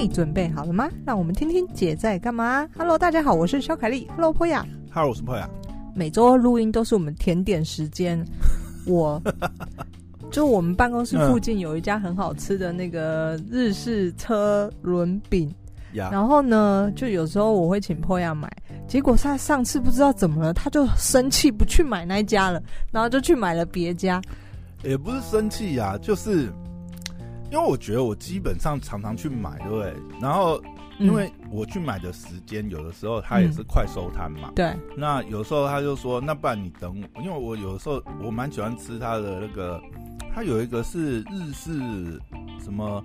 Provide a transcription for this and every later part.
嘿，准备好了吗？让我们听听姐在干嘛。Hello，大家好，我是肖凯丽。Hello，波雅。Hello，我是波雅。每周录音都是我们甜点时间。我就我们办公室附近有一家很好吃的那个日式车轮饼。Yeah. 然后呢，就有时候我会请波雅买。结果他上次不知道怎么了，他就生气不去买那一家了，然后就去买了别家。也不是生气呀，就是。因为我觉得我基本上常常去买，对不对？然后因为我去买的时间，有的时候他也是快收摊嘛。嗯、对。那有时候他就说：“那不然你等我，因为我有的时候我蛮喜欢吃他的那个，他有一个是日式什么。”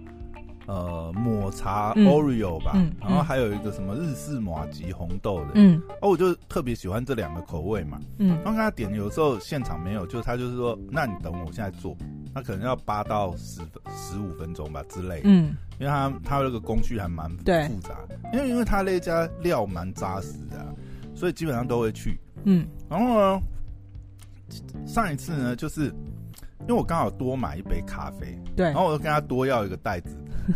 呃，抹茶 Oreo 吧，嗯嗯、然后还有一个什么日式麻糬红豆的，嗯，哦，我就特别喜欢这两个口味嘛，嗯，然后他点，有时候现场没有，就他就是说，那你等我，我现在做，他可能要八到十分十五分钟吧之类的，嗯，因为他他那个工序还蛮复杂，因为因为他那家料蛮扎实的，啊，所以基本上都会去，嗯，然后呢，上一次呢，就是因为我刚好多买一杯咖啡，对，然后我就跟他多要一个袋子。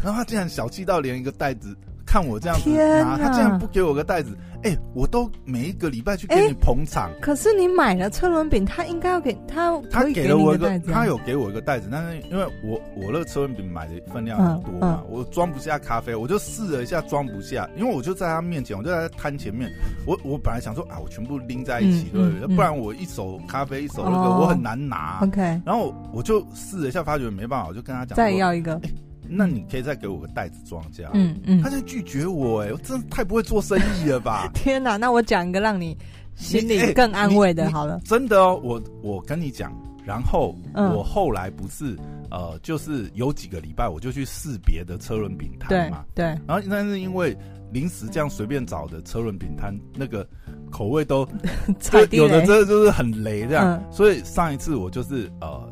然后他竟然小气到连一个袋子，看我这样子拿，他竟然不给我个袋子。哎、欸，我都每一个礼拜去给你捧场。可是你买了车轮饼，他应该要给他，他给了我一个，他有给我一个袋子，但是因为我我那个车轮饼买的分量很多嘛，嗯嗯、我装不下咖啡，我就试了一下装不下，因为我就在他面前，我就在他摊前面，我我本来想说啊，我全部拎在一起，对不对？不然我一手咖啡一手那个我很难拿。OK，然后我就试了一下，发觉没办法，我就跟他讲再要一个。欸那你可以再给我个袋子装这样。嗯嗯，他就拒绝我，哎，我真的太不会做生意了吧！天哪，那我讲一个让你心里更安慰的，好了。真的哦，我我跟你讲，然后我后来不是呃，就是有几个礼拜我就去试别的车轮饼摊嘛，对。然后但是因为临时这样随便找的车轮饼摊，那个口味都 有的真的就是很雷这样，所以上一次我就是呃。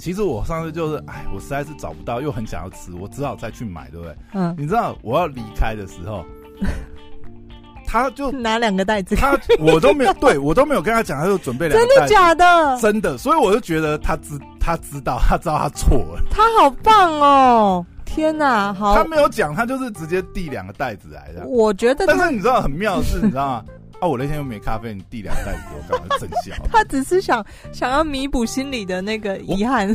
其实我上次就是，哎，我实在是找不到，又很想要吃，我只好再去买，对不对？嗯。你知道我要离开的时候，他就拿两个袋子，他我都没有，对我都没有跟他讲，他就准备两个袋子。真的假的？真的，所以我就觉得他知，他知道，他知道他错了。他好棒哦！天哪，好。他没有讲，他就是直接递两个袋子来的。我觉得，但是你知道很妙的是，你知道吗？啊！我那天又没咖啡，你递两袋子给我干嘛？真笑！他只是想想要弥补心里的那个遗憾。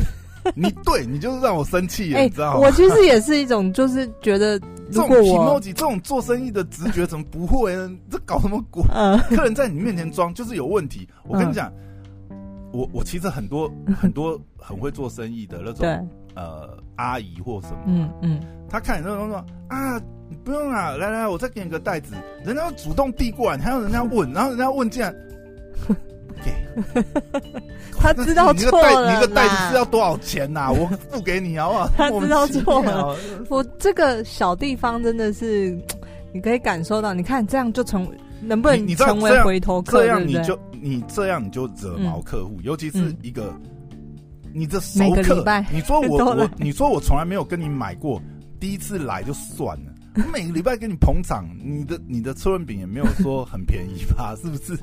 你 对你就是让我生气，欸、你知道吗？我其实也是一种，就是觉得 这种 emoji 这种做生意的直觉怎么不会呢？这搞什么鬼？嗯、客人在你面前装就是有问题。我跟你讲，嗯、我我其实很多很多很会做生意的那种呃阿姨或什么，嗯嗯，他看你那种说啊。不用啦，来来，我再给你个袋子。人家要主动递过来，还要人家问，然后人家问竟然不 给，他知道错了。你个袋子是要多少钱呐？我付给你好不好？他知道错了。我这个小地方真的是，你可以感受到。你看这样就成，能不能成为回头客？这样你就你这样你就惹毛客户，尤其是一个你的熟客。你说我我你说我从来没有跟你买过，第一次来就算了。我 每个礼拜给你捧场，你的你的车轮饼也没有说很便宜吧？是不是？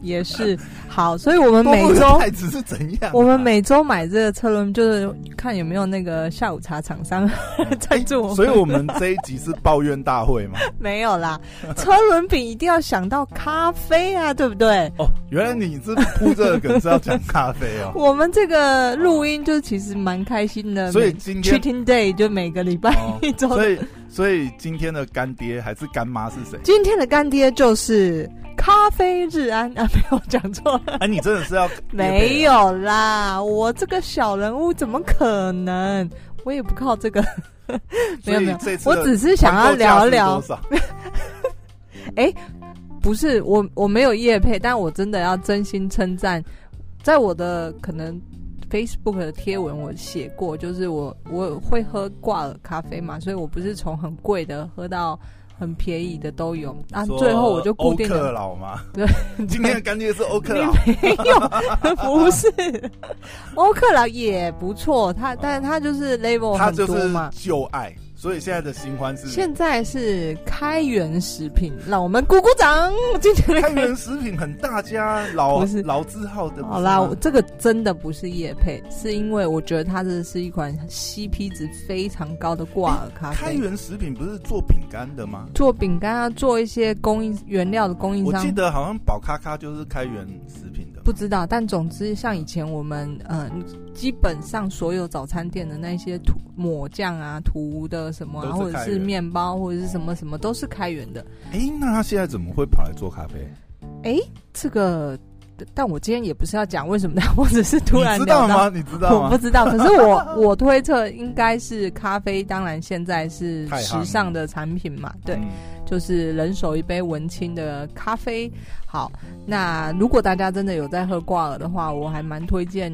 也是好，所以我们每周 袋子是怎样？我们每周买这个车轮，就是看有没有那个下午茶厂商 在做。所以我们这一集是抱怨大会吗？没有啦，车轮饼一定要想到咖啡啊，对不对？哦，原来你是铺这个梗是要讲咖啡哦。我们这个录音就其实蛮开心的，所以今天 Cheating Day 就每个礼拜一周，所以所以今天的干爹还是干妈是谁？今天的干爹就是咖啡日安 啊！没有讲错了。哎、啊，你真的是要 没有啦？我这个小人物怎么可能？我也不靠这个。没 有没有，我只是想要聊聊。哎、欸，不是我，我没有叶配，但我真的要真心称赞，在我的可能。Facebook 的贴文我写过，就是我我会喝挂耳咖啡嘛，所以我不是从很贵的喝到很便宜的都有。啊，最后我就固定了。欧克劳吗？对，今天的干爹是欧克劳。没有，不是。欧克劳也不错，他但是他就是 level 很多嘛。旧爱。所以现在的新欢是现在是开源食品，让我们鼓鼓掌。今天开源食品很大家老不是老字号的。好啦，这个真的不是叶配，是因为我觉得它这是一款 CP 值非常高的挂耳咖啡。开源食品不是做饼干的吗？做饼干啊，做一些供应原料的供应商。我记得好像宝咖咖就是开源食品的。不知道，但总之像以前我们嗯、呃，基本上所有早餐店的那些涂抹酱啊、涂的。什么、啊，或者是面包，或者是什么什么，都是开源的。哎、欸，那他现在怎么会跑来做咖啡？哎、欸，这个，但我今天也不是要讲为什么的，我只是突然知道吗？你知道 吗？我不知道，可是我 我推测应该是咖啡，当然现在是时尚的产品嘛，对。嗯就是人手一杯文青的咖啡。好，那如果大家真的有在喝挂耳的话，我还蛮推荐，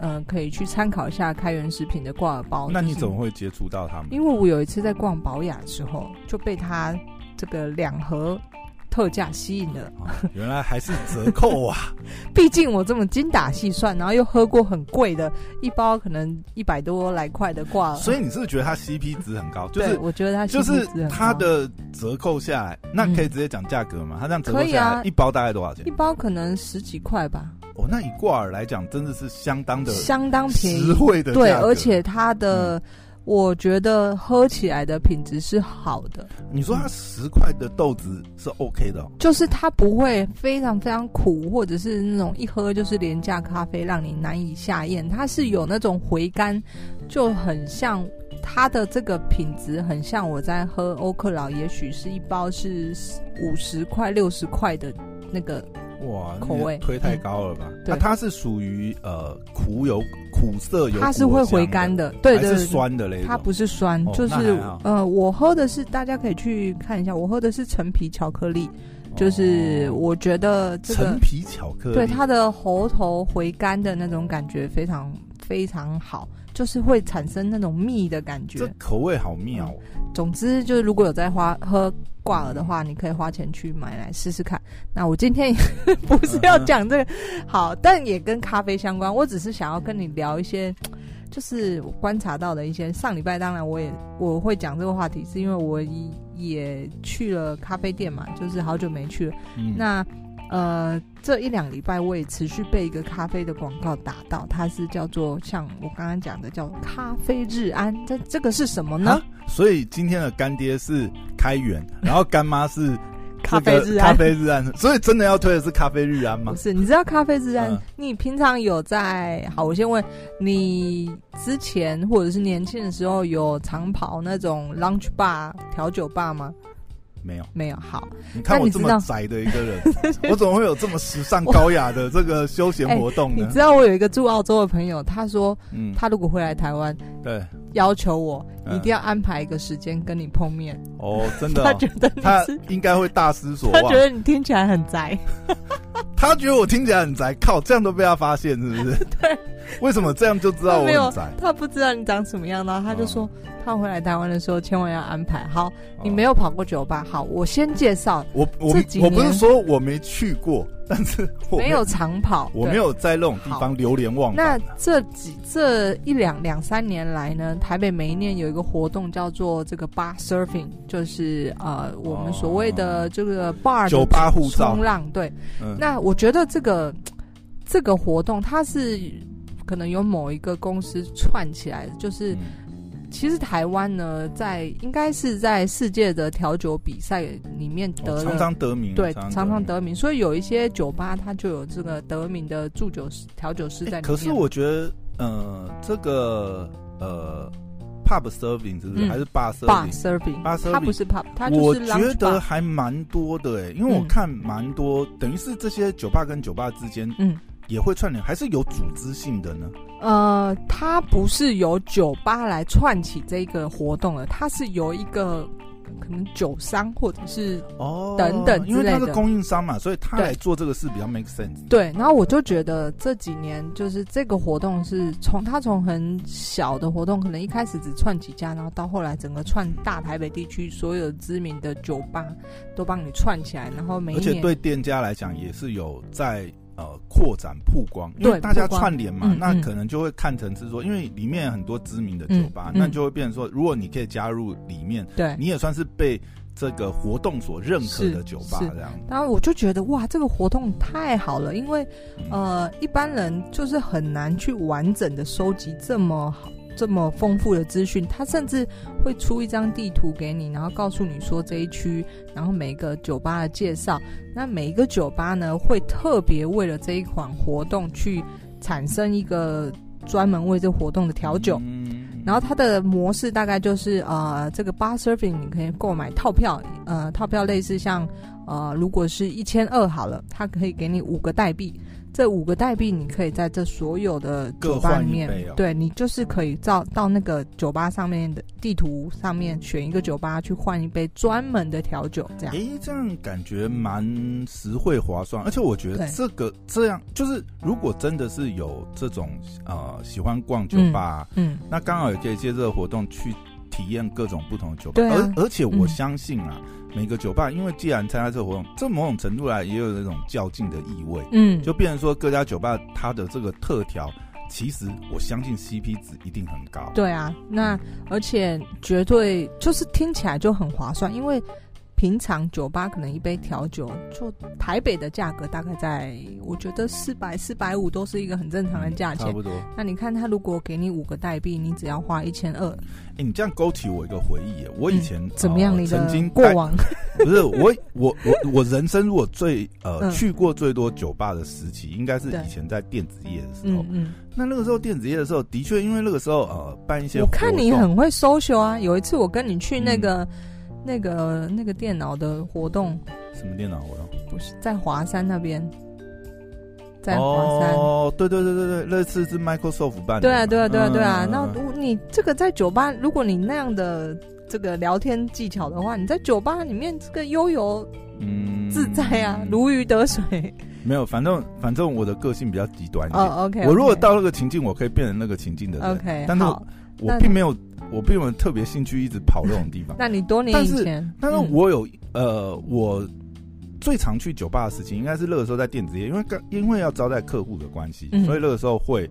呃，可以去参考一下开元食品的挂耳包。那你怎么会接触到他们？因为我有一次在逛宝雅的时候，就被他这个两盒。特价吸引了，原来还是折扣啊！毕竟我这么精打细算，然后又喝过很贵的，一包可能一百多来块的挂耳，所以你是不是觉得它 CP 值很高？就是我觉得它就是它的折扣下来，那可以直接讲价格吗？它这样折扣下来，一包大概多少钱？一包可能十几块吧。哦，那以挂耳来讲，真的是相当的相当便宜，实惠的。对，而且它的。我觉得喝起来的品质是好的。你说它十块的豆子是 OK 的，就是它不会非常非常苦，或者是那种一喝就是廉价咖啡，让你难以下咽。它是有那种回甘，就很像它的这个品质，很像我在喝欧克劳，也许是一包是五十块、六十块的那个。哇，口味。推太高了吧？嗯、对，它是属于呃苦有苦涩有，它是会回甘的，对对，是酸的嘞。它不是酸，哦、就是呃，我喝的是，大家可以去看一下，我喝的是陈皮巧克力，就是我觉得这个陈皮巧克力，对它的喉头回甘的那种感觉非常非常好，就是会产生那种蜜的感觉，这口味好妙、哦嗯。总之就是如果有在花喝。挂耳的话，你可以花钱去买来试试看。那我今天不是要讲这个，好，但也跟咖啡相关。我只是想要跟你聊一些，就是我观察到的一些。上礼拜当然我也我会讲这个话题，是因为我也去了咖啡店嘛，就是好久没去了。嗯、那呃，这一两礼拜我也持续被一个咖啡的广告打到，它是叫做像我刚刚讲的叫咖啡日安，这这个是什么呢？所以今天的干爹是开源，然后干妈是 咖啡日安，咖啡日安。所以真的要推的是咖啡日安吗？不是，你知道咖啡日安？嗯、你平常有在？好，我先问你，之前或者是年轻的时候有常跑那种 lounge bar 调酒吧吗？没有，没有。好，你看我这么宅的一个人，我怎么会有这么时尚高雅的这个休闲活动呢？欸？你知道我有一个住澳洲的朋友，他说，嗯，他如果回来台湾，对，要求我一定要安排一个时间跟你碰面。哦，真的，哦，他觉得你他应该会大失所望，他觉得你听起来很宅。他觉得我听起来很宅，靠，这样都被他发现是不是？对，为什么这样就知道我很宅？他不知道你长什么样，然后他就说。哦他回来台湾的时候，千万要安排好。你没有跑过酒吧，好，我先介绍。我我我不是说我没去过，但是我没，有长跑，我没有在那种地方流连忘返。那这几这一两两三年来呢，台北每一年有一个活动叫做这个 bar surfing，就是呃我们所谓的这个 bar 酒吧护照冲浪。对，嗯、那我觉得这个这个活动它是可能有某一个公司串起来的，就是。嗯其实台湾呢，在应该是在世界的调酒比赛里面得、哦、常常得名，对，常常得名。所以有一些酒吧，它就有这个得名的驻酒师、调酒师在里面。可是我觉得，呃，这个呃，pub serving 是不是、嗯、还是 bar serving？bar serving，bar serving，它不是 pub，它就是。我觉得还蛮多的诶，因为我看蛮多，嗯、等于是这些酒吧跟酒吧之间，嗯。也会串联，还是有组织性的呢？呃，它不是由酒吧来串起这个活动的，它是由一个可能酒商或者是哦等等因为它是供应商嘛，所以他来做这个事比较 make sense。对，然后我就觉得这几年就是这个活动是从它从很小的活动，可能一开始只串几家，然后到后来整个串大台北地区所有知名的酒吧都帮你串起来，然后每而且对店家来讲也是有在。呃扩展曝光，因为大家串联嘛，那可能就会看成是说，因为里面很多知名的酒吧，那就会变成说，如果你可以加入里面，对，你也算是被这个活动所认可的酒吧这样。当然，我就觉得哇，这个活动太好了，因为呃，一般人就是很难去完整的收集这么好。这么丰富的资讯，他甚至会出一张地图给你，然后告诉你说这一区，然后每一个酒吧的介绍。那每一个酒吧呢，会特别为了这一款活动去产生一个专门为这活动的调酒。然后它的模式大概就是呃，这个 bar surfing 你可以购买套票，呃，套票类似像呃，如果是一千二好了，它可以给你五个代币。这五个代币，你可以在这所有的酒吧里面，哦、对，你就是可以到到那个酒吧上面的地图上面选一个酒吧去换一杯专门的调酒，这样。诶，这样感觉蛮实惠划算，而且我觉得这个这样就是，如果真的是有这种呃喜欢逛酒吧，嗯，嗯。那刚好也可以借这个活动去体验各种不同的酒吧，啊、而而且我相信啊。嗯每个酒吧，因为既然参加这个活动，这某种程度来也有那种较劲的意味，嗯，就变成说各家酒吧它的这个特调，其实我相信 CP 值一定很高。对啊，那而且绝对就是听起来就很划算，因为。平常酒吧可能一杯调酒，就台北的价格大概在，我觉得四百四百五都是一个很正常的价钱。差不多。那你看他如果给你五个代币，你只要花一千二。哎，你这样勾起我一个回忆，我以前、嗯、怎么样？你的曾经过往 不是我我我我人生如果最呃、嗯、去过最多酒吧的时期，应该是以前在电子业的时候。嗯嗯。那那个时候电子业的时候，的确因为那个时候呃办一些，我看你很会 social 啊。有一次我跟你去那个。嗯那个那个电脑的活动，什么电脑活动？不是在华山那边，在华山。哦，对对对对对，那次是 Microsoft 办的。对啊对啊对啊对啊。那你这个在酒吧，如果你那样的这个聊天技巧的话，你在酒吧里面这个悠游嗯自在啊，如鱼得水。没有，反正反正我的个性比较极端一点。哦，OK。我如果到那个情境，我可以变成那个情境的人。OK。但是我并没有。我并没有特别兴趣一直跑这种地方。那你多年以前？但是，我有、嗯、呃，我最常去酒吧的事情，应该是那个时候在电子业，因为刚因为要招待客户的关系，嗯、所以那个时候会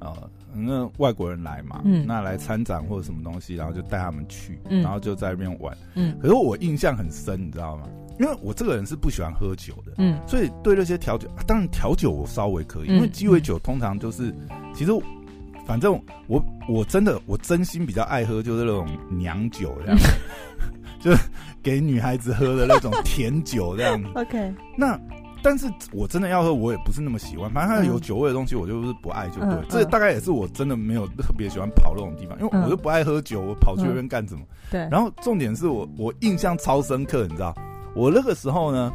呃，那外国人来嘛，嗯、那来参展或者什么东西，然后就带他们去，嗯、然后就在那边玩。嗯，可是我印象很深，你知道吗？因为我这个人是不喜欢喝酒的，嗯，所以对那些调酒，当然调酒我稍微可以，嗯、因为鸡尾酒通常就是其实。反正我我真的我真心比较爱喝，就是那种娘酒这样，就是给女孩子喝的那种甜酒这样。OK，那但是我真的要喝，我也不是那么喜欢。反正它有酒味的东西，我就是不爱就对。嗯、这大概也是我真的没有特别喜欢跑那种地方，因为我又不爱喝酒，我跑去那边干什么？对。然后重点是我我印象超深刻，你知道，我那个时候呢，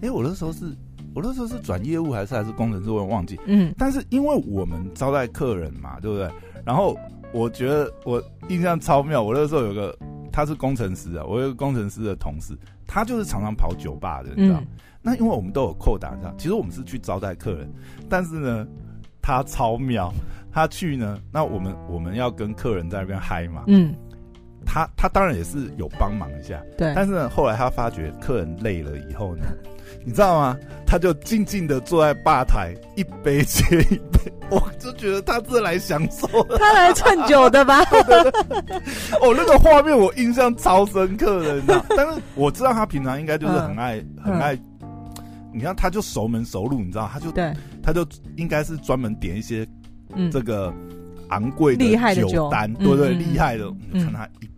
哎，我那时候是。我那时候是转业务还是还是工程师，我也忘记。嗯，但是因为我们招待客人嘛，对不对？然后我觉得我印象超妙。我那时候有个他是工程师啊，我有个工程师的同事，他就是常常跑酒吧的，你知道？嗯、那因为我们都有扣打，知道？其实我们是去招待客人，但是呢，他超妙，他去呢，那我们我们要跟客人在那边嗨嘛。嗯，他他当然也是有帮忙一下，对。但是呢，后来他发觉客人累了以后呢。你知道吗？他就静静的坐在吧台，一杯接一杯，我就觉得他是来享受的，他来蹭酒的吧？哦，那个画面我印象超深刻的，你知道？但是我知道他平常应该就是很爱、嗯、很爱，你看他就熟门熟路，你知道？他就对，他就应该是专门点一些这个昂贵的酒单，对不对？厉害的，你看他一。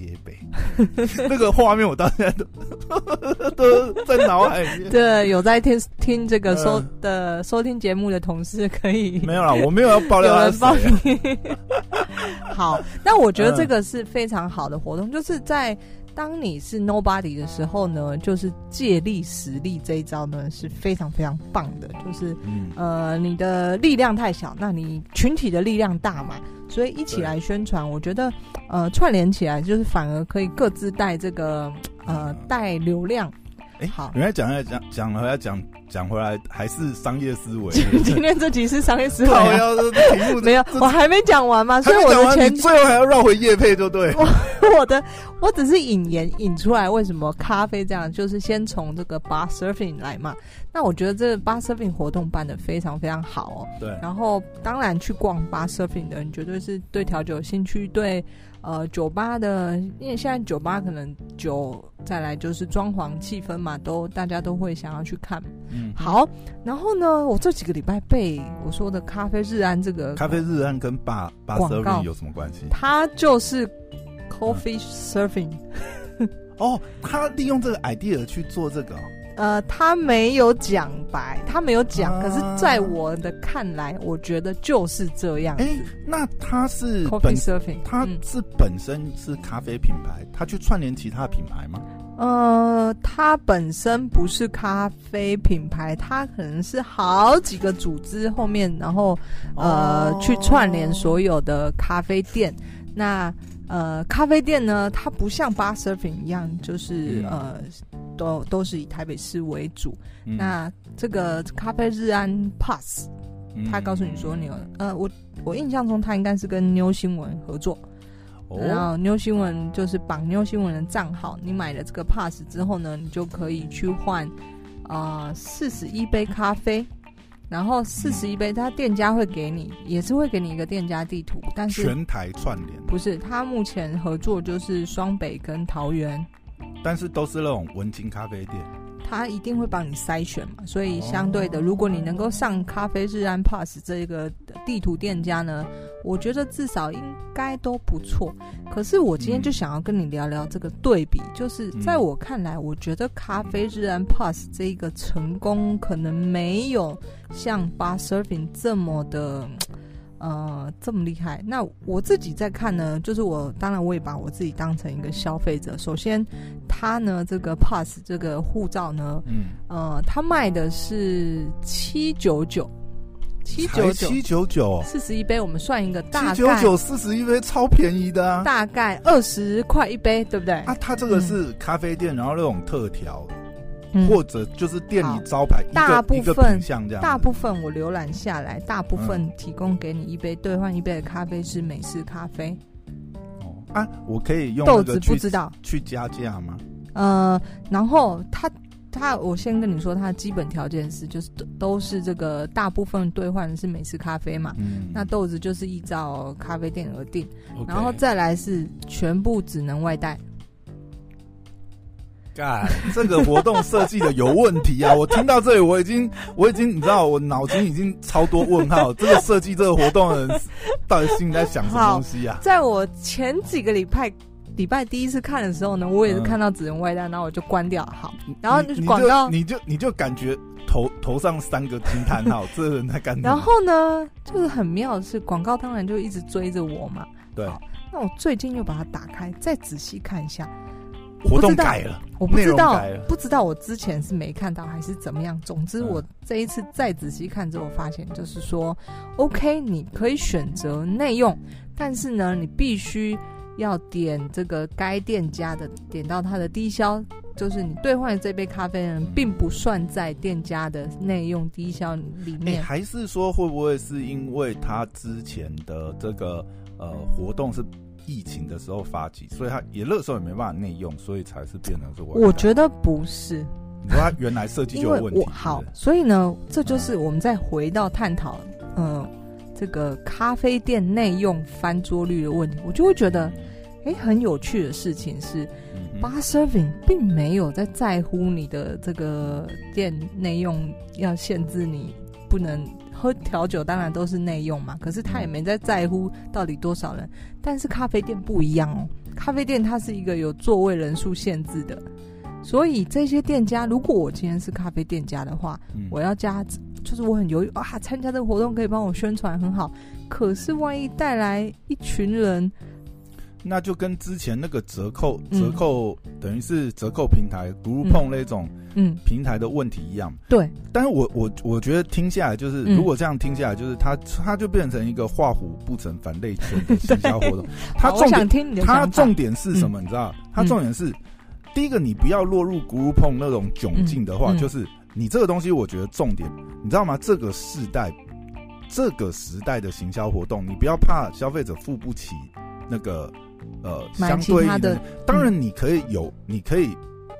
接杯，那个画面我到现在都都在脑海里面。对，有在听听这个收的收听节目的同事可以。没有啦，我没有要爆料啊，有人帮你。好，那我觉得这个是非常好的活动，就是在当你是 nobody 的时候呢，就是借力使力这一招呢是非常非常棒的。就是呃，你的力量太小，那你群体的力量大嘛。所以一起来宣传，我觉得，呃，串联起来就是反而可以各自带这个，呃，带流量。哎，好，原来讲要讲讲了要讲讲回来还是商业思维。今天这集是商业思维、啊，没有，我还没讲完嘛，所以我的前最后还要绕回叶配，就对。我我的我只是引言引出来，为什么咖啡这样，就是先从这个 bar surfing 来嘛。那我觉得这个 bar surfing 活动办的非常非常好哦。对。然后当然去逛 bar surfing 的人，绝对是对调酒有兴趣，对。呃，酒吧的，因为现在酒吧可能酒再来就是装潢气氛嘛，都大家都会想要去看。嗯，好，然后呢，我这几个礼拜被我说的咖啡日安这个咖啡日安跟 bar bar surfing 有什么关系？它就是 coffee surfing。哦，他利用这个 idea 去做这个。呃，他没有讲白，他没有讲，啊、可是在我的看来，我觉得就是这样。哎、欸，那他是 Coffee Surfing，他是本身是咖啡品牌，他去串联其他品牌吗？呃，他本身不是咖啡品牌，他可能是好几个组织后面，然后呃、哦、去串联所有的咖啡店。那呃，咖啡店呢，它不像 Bar Surfing 一样，就是、嗯、呃。都都是以台北市为主。嗯、那这个咖啡日安 Pass，他告诉你说你有呃，我我印象中他应该是跟妞新闻合作，哦、然后妞新闻就是绑妞新闻的账号，你买了这个 Pass 之后呢，你就可以去换呃四十一杯咖啡，然后四十一杯，他店家会给你，也是会给你一个店家地图，但是全台串联。不是，他目前合作就是双北跟桃园。但是都是那种文青咖啡店，他一定会帮你筛选嘛，所以相对的，如果你能够上咖啡日安 Pass 这个地图店家呢，我觉得至少应该都不错。可是我今天就想要跟你聊聊这个对比，就是在我看来，我觉得咖啡日安 Pass 这个成功可能没有像 Bar Surfing 这么的。呃，这么厉害？那我自己在看呢，就是我当然我也把我自己当成一个消费者。首先，他呢这个 Pass 这个护照呢，嗯，呃，他卖的是七九九，七九九，七九九，四十一杯，我们算一个大概，七九九四十一杯超便宜的啊，大概二十块一杯，对不对？啊，他这个是咖啡店，嗯、然后那种特调。或者就是店里招牌大部分像这样，大部分我浏览下来，大部分提供给你一杯兑换一杯的咖啡是美式咖啡。哦啊，我可以用豆子不知道。去加价吗？呃，然后他他，我先跟你说，他的基本条件是就是都都是这个大部分兑换的是美式咖啡嘛，嗯，那豆子就是依照咖啡店而定，然后再来是全部只能外带。干，这个活动设计的有问题啊！我听到这里，我已经，我已经，你知道，我脑筋已经超多问号。这个设计这个活动的人，到底心里在想什么东西啊？在我前几个礼拜礼拜第一次看的时候呢，我也是看到只能外带，然后我就关掉。好，然后广告，你就你就感觉头头上三个惊叹号，这个人在干？然后呢，就是很妙的是，广告当然就一直追着我嘛。对，那我最近又把它打开，再仔细看一下。活动改了，我不知道，不知道我之前是没看到还是怎么样。总之，我这一次再仔细看之后，发现就是说，OK，你可以选择内用，但是呢，你必须要点这个该店家的，点到它的低消，就是你兑换的这杯咖啡呢，并不算在店家的内用低消里面。欸，还是说会不会是因为他之前的这个呃活动是？疫情的时候发起，所以他也那时候也没办法内用，所以才是变成是我。我觉得不是，你说他原来设计就有问题。好，所以呢，这就是我们再回到探讨，嗯、呃，这个咖啡店内用翻桌率的问题，我就会觉得，哎、欸，很有趣的事情是、嗯、，Bar serving 并没有在在乎你的这个店内用要限制你不能。喝调酒当然都是内用嘛，可是他也没在在乎到底多少人。但是咖啡店不一样哦，咖啡店它是一个有座位人数限制的，所以这些店家，如果我今天是咖啡店家的话，嗯、我要加，就是我很犹豫啊，参加这个活动可以帮我宣传很好，可是万一带来一群人。那就跟之前那个折扣折扣等于是折扣平台 Groupon 那种嗯平台的问题一样。对，但是我我我觉得听下来就是，如果这样听下来，就是它它就变成一个画虎不成反类犬的营销活动。它重点它重点是什么？你知道？它重点是第一个，你不要落入 Groupon 那种窘境的话，就是你这个东西，我觉得重点，你知道吗？这个时代，这个时代的行销活动，你不要怕消费者付不起那个呃相对应的。当然，你可以有，你可以。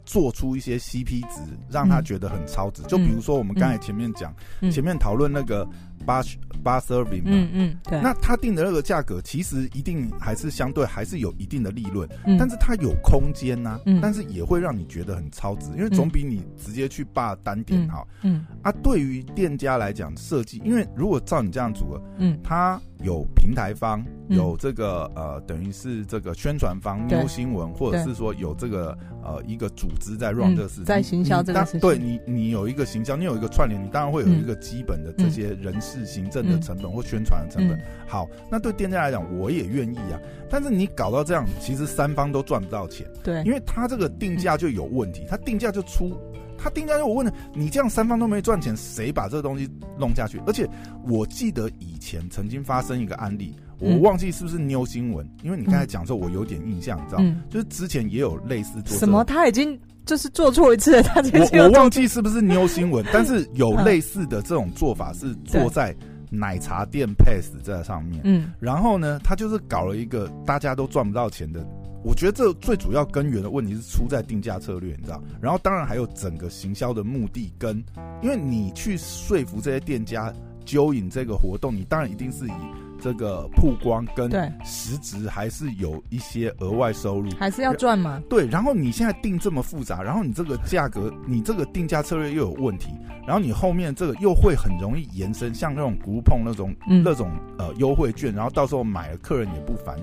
做出一些 CP 值，让他觉得很超值。嗯、就比如说，我们刚才前面讲，嗯、前面讨论那个 bar bar serving 嘛，嗯嗯，对。那他定的那个价格，其实一定还是相对还是有一定的利润，嗯、但是它有空间呐、啊，嗯、但是也会让你觉得很超值，因为总比你直接去 bar 单点好。嗯。嗯啊，对于店家来讲，设计，因为如果照你这样组合，嗯，他。有平台方，有这个、嗯、呃，等于是这个宣传方，New 新闻，或者是说有这个呃一个组织在 run 这个事情，在行销这个事情。对你，你有一个行销，你有一个串联，你当然会有一个基本的这些人事行政的成本或宣传的成本。好，那对店家来讲，我也愿意啊。但是你搞到这样，其实三方都赚不到钱。对，因为他这个定价就有问题，他定价就出。他定价，我问了你，这样三方都没赚钱，谁把这个东西弄下去？而且我记得以前曾经发生一个案例，我忘记是不是 New 新闻，因为你刚才讲的时候，我有点印象，你知道，就是之前也有类似做什么，他已经就是做错一次了，他我我忘记是不是 New 新闻，但是有类似的这种做法是做在奶茶店 Pass 在上面，嗯，然后呢，他就是搞了一个大家都赚不到钱的。我觉得这最主要根源的问题是出在定价策略，你知道？然后当然还有整个行销的目的跟，因为你去说服这些店家揪引这个活动，你当然一定是以这个曝光跟实质还是有一些额外收入，还是要赚嘛？对。然后你现在定这么复杂，然后你这个价格，你这个定价策略又有问题，然后你后面这个又会很容易延伸，像那种 Groupon 那种、嗯、那种呃优惠券，然后到时候买了客人也不烦。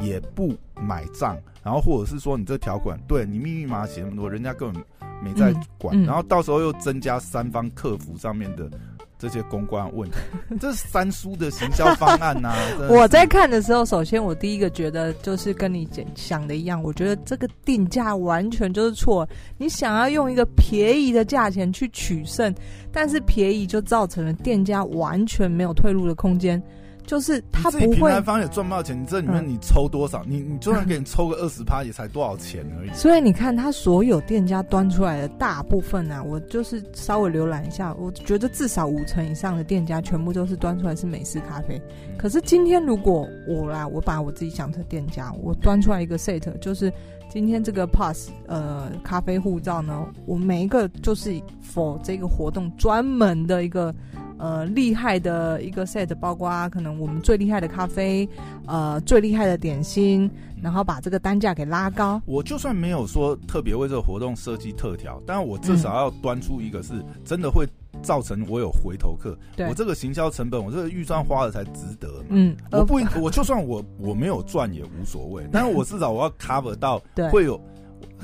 也不买账，然后或者是说你这条款，对你密密麻麻写那么多，人家根本没在管，嗯嗯、然后到时候又增加三方客服上面的这些公关问题，这是三叔的行销方案呐、啊。我在看的时候，首先我第一个觉得就是跟你想的一样，我觉得这个定价完全就是错。你想要用一个便宜的价钱去取胜，但是便宜就造成了店家完全没有退路的空间。就是他不会，平台方也赚不到钱。你这里面你抽多少？嗯、你你就算给你抽个二十趴，也才多少钱而已。所以你看，他所有店家端出来的大部分呢、啊，我就是稍微浏览一下，我觉得至少五成以上的店家全部都是端出来是美式咖啡。嗯、可是今天如果我啦，我把我自己想成店家，我端出来一个 set，就是今天这个 pass 呃咖啡护照呢，我每一个就是 for 这个活动专门的一个。呃，厉害的一个 set，包括可能我们最厉害的咖啡，呃，最厉害的点心，然后把这个单价给拉高。我就算没有说特别为这个活动设计特调，但我至少要端出一个是真的会造成我有回头客。对我这个行销成本，我这个预算花了才值得嘛。嗯，我不，我就算我我没有赚也无所谓，但是我至少我要 cover 到会有。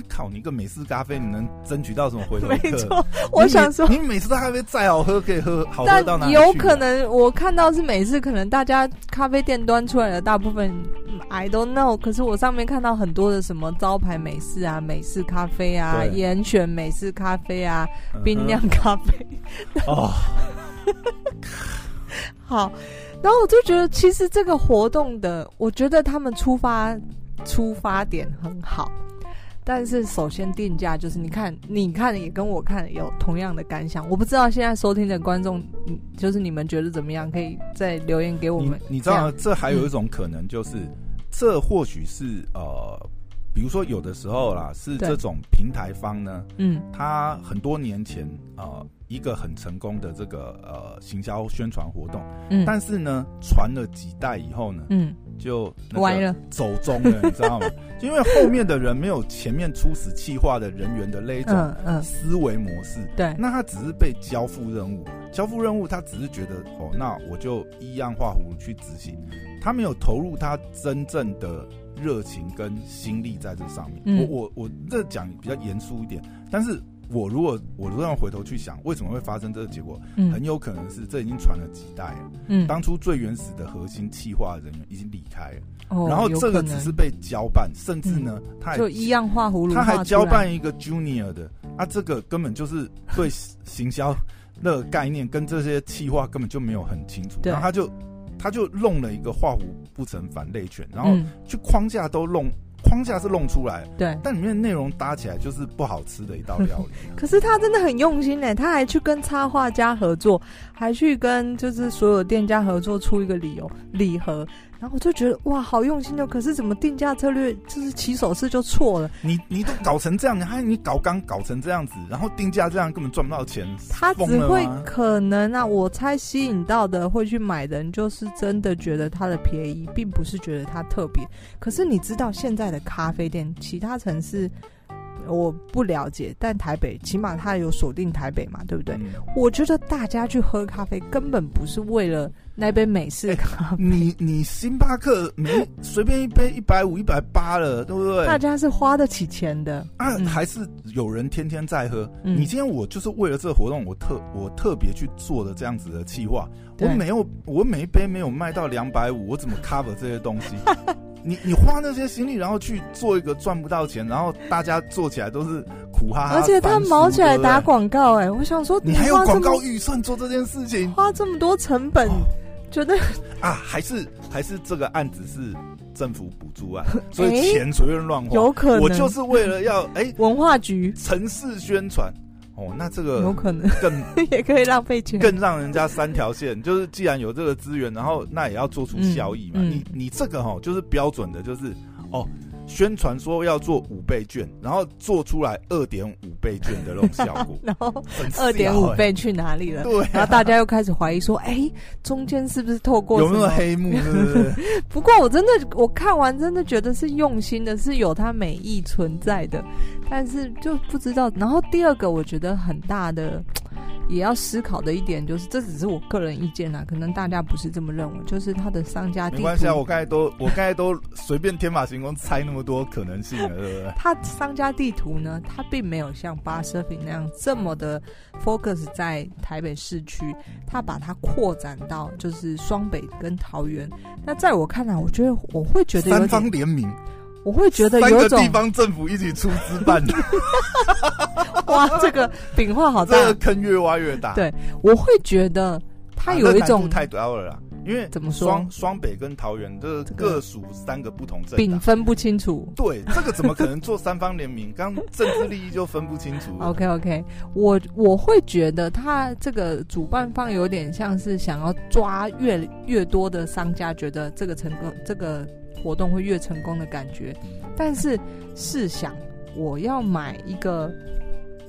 靠！你一个美式咖啡，你能争取到什么回头客？没错，我想说，你美式咖啡再好喝，可以喝好喝到哪里去？有可能我看到是美式，可能大家咖啡店端出来的大部分，I don't know。可是我上面看到很多的什么招牌美式啊，美式咖啡啊，严对选美式咖啡啊，冰酿咖啡。哦，好，然后我就觉得，其实这个活动的，我觉得他们出发出发点很好。但是首先定价就是你看，你看也跟我看有同样的感想。我不知道现在收听的观众，就是你们觉得怎么样？可以再留言给我们。你，你知道？这还有一种可能，就是、嗯、这或许是呃，比如说有的时候啦，是这种平台方呢，嗯，他很多年前呃一个很成功的这个呃行销宣传活动，嗯，但是呢传了几代以后呢，嗯。就歪了，走中了，你知道吗？就因为后面的人没有前面初始企划的人员的那种思维模式，对，那他只是被交付任务，交付任务，他只是觉得哦，那我就依样画葫芦去执行，他没有投入他真正的热情跟心力在这上面。嗯、我我我这讲比较严肃一点，但是。我如果我如果要回头去想，为什么会发生这个结果？嗯，很有可能是这已经传了几代了。嗯，当初最原始的核心企划人员已经离开了。哦，然后这个只是被交办，甚至呢，他还就一样画葫芦，他还交办一个 junior 的啊，这个根本就是对行销那个概念跟这些企划根本就没有很清楚。然后他就他就弄了一个画虎不成反类犬，然后去框架都弄。框架是弄出来，对，但里面内容搭起来就是不好吃的一道料理。可是他真的很用心呢，他还去跟插画家合作，还去跟就是所有店家合作出一个理由礼盒。然后我就觉得哇，好用心哦！可是怎么定价策略就是起手式就错了？你你都搞成这样，你还你搞刚搞成这样子，然后定价这样根本赚不到钱。他只会可能啊，我猜吸引到的会去买的人，就是真的觉得它的便宜，并不是觉得它特别。可是你知道现在的咖啡店，其他城市我不了解，但台北起码它有锁定台北嘛，对不对？嗯、我觉得大家去喝咖啡根本不是为了。那杯美式咖啡，欸、你你星巴克没随便一杯一百五、一百八了，对不对？大家是花得起钱的啊，嗯、还是有人天天在喝？嗯、你今天我就是为了这个活动，我特我特别去做的这样子的计划。我没有，我每一杯没有卖到两百五，我怎么 cover 这些东西？你你花那些心力，然后去做一个赚不到钱，然后大家做起来都是苦哈哈。而且他毛起来打广告、欸，哎，我想说你，你还有广告预算做这件事情，花这么多成本。哦觉得啊，还是还是这个案子是政府补助案，所以钱随便乱花。有可能，我就是为了要哎，文化局城市宣传哦，那这个有可能更 也可以浪费钱，更让人家三条线。就是既然有这个资源，然后那也要做出效益嘛。你你这个哈，就是标准的，就是哦。宣传说要做五倍券，然后做出来二点五倍券的那种效果，然后二点五倍去哪里了？对、啊，然后大家又开始怀疑说，哎、欸，中间是不是透过有没有黑幕？不过我真的我看完真的觉得是用心的，是有它美意存在的，但是就不知道。然后第二个我觉得很大的。也要思考的一点就是，这只是我个人意见啦，可能大家不是这么认为。就是他的商家地图，没关系啊，我刚才都我刚才都随便天马行空猜那么多可能性了，对不对？他商家地图呢，他并没有像 Bar Surfing 那样这么的 focus 在台北市区，他把它扩展到就是双北跟桃园。那在我看来，我觉得我会觉得有三方联名。我会觉得有种三个地方政府一起出资办的，哇，这个饼画好大，这个坑越挖越大。对，我会觉得它有一种、啊、太高了啦，因为怎么说，双双北跟桃园这各属三个不同政饼分不清楚。对，这个怎么可能做三方联名？刚政治利益就分不清楚。OK OK，我我会觉得他这个主办方有点像是想要抓越越多的商家，觉得这个成功这个。活动会越成功的感觉，但是试想，我要买一个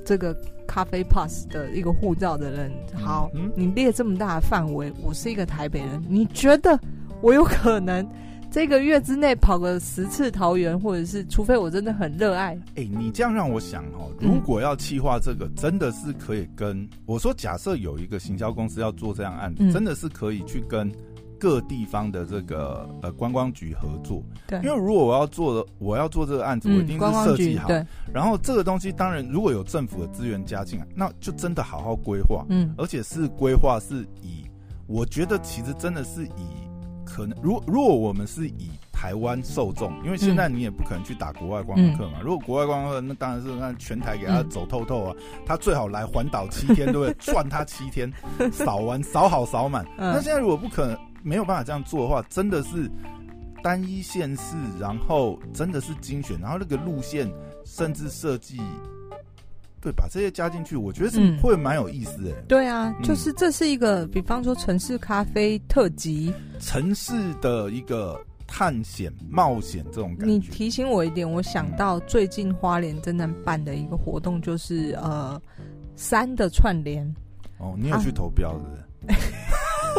这个咖啡 pass 的一个护照的人，好，嗯、你列这么大的范围，我是一个台北人，你觉得我有可能这个月之内跑个十次桃园，或者是除非我真的很热爱？哎、欸，你这样让我想哦，如果要企划这个，嗯、真的是可以跟我说，假设有一个行销公司要做这样案子，嗯、真的是可以去跟。各地方的这个呃观光局合作，对，因为如果我要做的，我要做这个案子，我一定是设计好，对，然后这个东西当然如果有政府的资源加进来，那就真的好好规划，嗯，而且是规划是以，我觉得其实真的是以可能，如如果我们是以台湾受众，因为现在你也不可能去打国外观光客嘛，嗯、如果国外观光客，那当然是让全台给他走透透啊，嗯、他最好来环岛七天，对不对？赚他七天，扫完扫好扫满。嗯、那现在如果不可能。没有办法这样做的话，真的是单一县市，然后真的是精选，然后那个路线甚至设计，对，把这些加进去，我觉得是会蛮有意思的。对啊，就是这是一个，嗯、比方说城市咖啡特辑，城市的一个探险冒险这种感觉。你提醒我一点，我想到最近花莲真的办的一个活动，就是呃山的串联。哦，你有去投标是不是？啊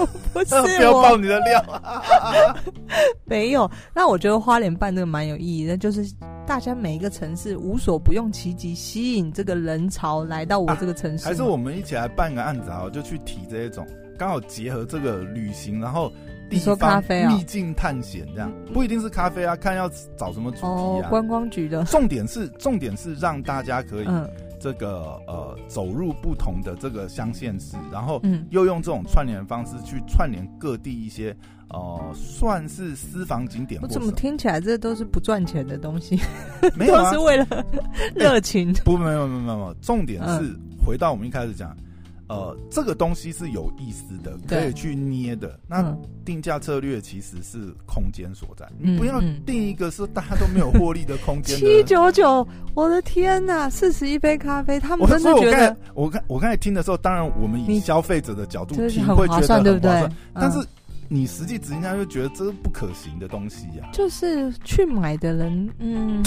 不是我不要爆你的料啊，没有。那我觉得花莲办这个蛮有意义的，就是大家每一个城市无所不用其极，吸引这个人潮来到我这个城市。还是我们一起来办个案子啊，就去提这一种，刚好结合这个旅行，然后地方秘境探险这样，不一定是咖啡啊，看要找什么主题啊。哦，观光局的。重点是重点是让大家可以。嗯这个呃，走入不同的这个乡县市，然后又用这种串联方式去串联各地一些呃，算是私房景点。我怎么听起来这都是不赚钱的东西？没有啊，是为了热情。不，没有，没有，没有。重点是回到我们一开始讲，呃，这个东西是有意思的，可以去捏的。那定价策略其实是空间所在，嗯、你不要定一个是大家都没有获利的空间。七九九，我的天哪，四十一杯咖啡，他们真的觉得。我刚我刚才听的时候，当然我们以消费者的角度听你会觉得很划算，对不对？但是你实际执行下就觉得这是不可行的东西呀、啊。就是去买的人，嗯。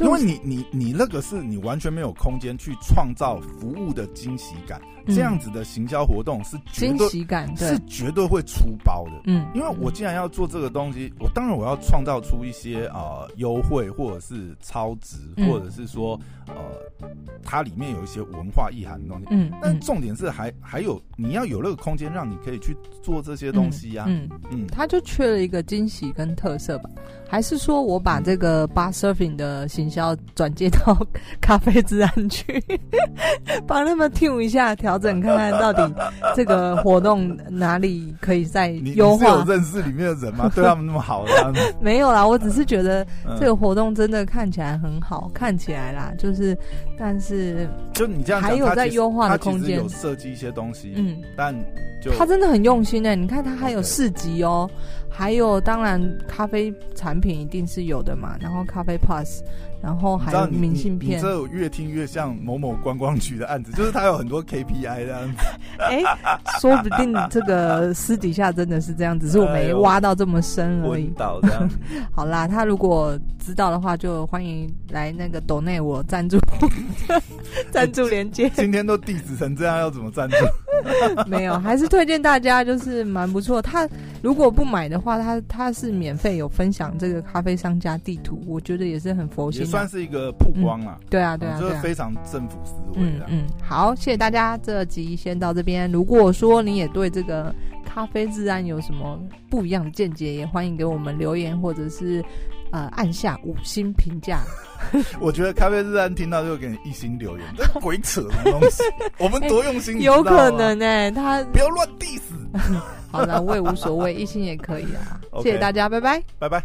因为你你你那个是你完全没有空间去创造服务的惊喜感，嗯、这样子的行销活动是惊喜感，是绝对会出包的。嗯，因为我既然要做这个东西，我当然我要创造出一些呃优惠或者是超值，嗯、或者是说呃它里面有一些文化意涵的东西。嗯，但重点是还还有你要有那个空间让你可以去做这些东西呀、啊。嗯嗯，嗯它就缺了一个惊喜跟特色吧？还是说我把这个 bar surfing 的行销转接到 咖啡自然去，帮他们 tune 一下，调整看看到底这个活动哪里可以再优化？你，你是有认识里面的人吗？对他们那么好这样子？没有啦，我只是觉得这个活动真的看起来很好，看起来啦，就是，但是就你这样还有在优化的空间，有设计一些东西，嗯，但就他真的很用心诶，你看他还有市集哦。还有，当然，咖啡产品一定是有的嘛。然后咖啡 Plus，然后还有明信片。你这越听越像某某观光局的案子，就是他有很多 KPI 这样子。哎、欸，说不定这个私底下真的是这样，只是我没挖到这么深而已。哎、到这样。好啦，他如果知道的话，就欢迎来那个抖内我赞助，赞助连接。今天都地址成这样，要怎么赞助？没有，还是推荐大家，就是蛮不错。他如果不买的话，他他是免费有分享这个咖啡商家地图，我觉得也是很佛心，也算是一个曝光啊。对啊，对啊，就是非常政府思维的。嗯，好，谢谢大家，这集先到这边。如果说你也对这个咖啡自然有什么不一样的见解，也欢迎给我们留言，或者是呃按下五星评价。我觉得咖啡自然听到就会给你一星留言，这鬼扯的东西，我们多用心，有可能呢，他不要乱 diss。好了，我也无所谓，一星也可以啊。谢谢大家，拜拜，拜拜。